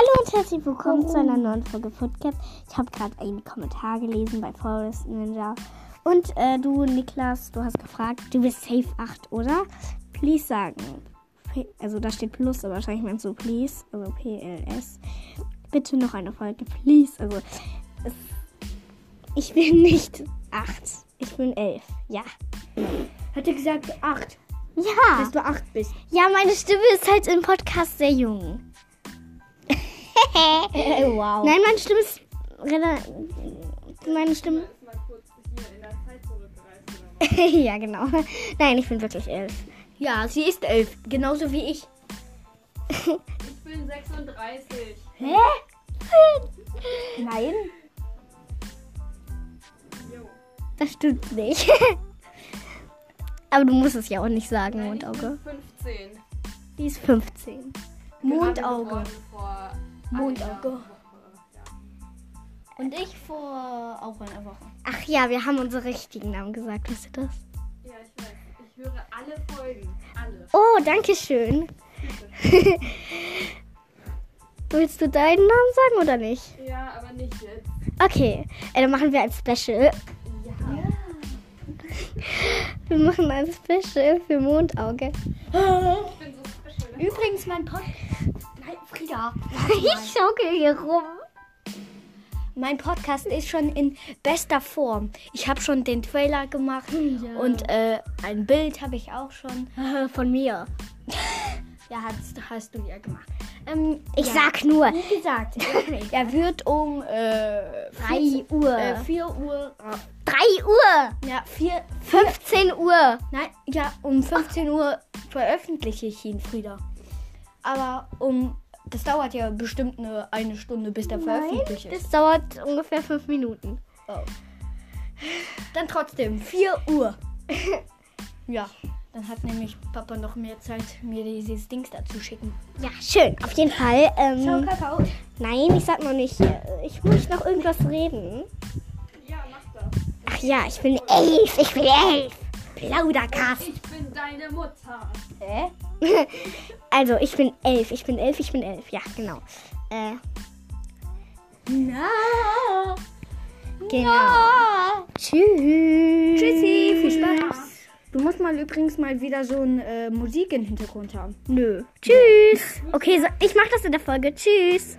und herzlich willkommen zu einer neuen Folge Podcast. Ich habe gerade einen Kommentar gelesen bei Forest Ninja. Und äh, du, Niklas, du hast gefragt, du bist Safe 8, oder? Please sagen. Also da steht Plus, aber wahrscheinlich meinst du Please, also PLS. Bitte noch eine Folge, please. Also es, ich bin nicht 8, ich bin 11. Ja. Hat er gesagt 8, Ja. dass du 8 bist? Ja, meine Stimme ist halt im Podcast sehr jung. wow. Nein, meine Stimme ist. Meine Stimme. ja, genau. Nein, ich bin wirklich elf. Ja, sie ist 11, genauso wie ich. Ich bin 36. Hä? Nein. Jo. Das stimmt nicht. Aber du musst es ja auch nicht sagen, Nein, ich Mondauge. bin 15. Die ist 15. Mondauge. Mondauge. Ja. Und ich vor auch einer Woche. Ach ja, wir haben unsere richtigen Namen gesagt. Wisst ihr das? ja, ich weiß. Ich höre alle Folgen. Alle. Oh, danke schön. Willst du deinen Namen sagen oder nicht? Ja, aber nicht jetzt. Okay, äh, dann machen wir ein Special. Ja. Wir machen ein Special für Mondauge. Ich bin so special. Übrigens, mein Pod. Frieda. Ich schaukel hier rum. Mein Podcast ist schon in bester Form. Ich habe schon den Trailer gemacht und äh, ein Bild habe ich auch schon. Von mir. Ja, hast, hast du ja gemacht. Ähm, Ich ja. sag nur Wie gesagt, er wird um äh, 3 Uhr. Äh, 4 Uhr. 3 Uhr. Ja, 4. 15 Uhr. Nein, ja, um 15 Uhr veröffentliche ich ihn, Frieda. Aber um. Das dauert ja bestimmt eine, eine Stunde, bis der veröffentlicht ist. Das dauert ungefähr 5 Minuten. Oh. Dann trotzdem, 4 Uhr. ja, dann hat nämlich Papa noch mehr Zeit, mir dieses Dings da zu schicken. Ja, schön. Auf jeden Fall. Ähm, Kakao. nein, ich sag noch nicht. äh, Ich muss noch irgendwas reden. Ja, mach das. Ach ja, ich bin elf. Ich bin elf. Plaudercast. Ich bin deine Mutter. Hä? Also, ich bin elf. Ich bin elf. Ich bin elf. Ja, genau. Äh, Na. genau. Tschüss. Tschüssi, viel Spaß. Du musst mal übrigens mal wieder so ein äh, Musik im Hintergrund haben. Nö. Tschüss. Okay, so, ich mach das in der Folge. Tschüss.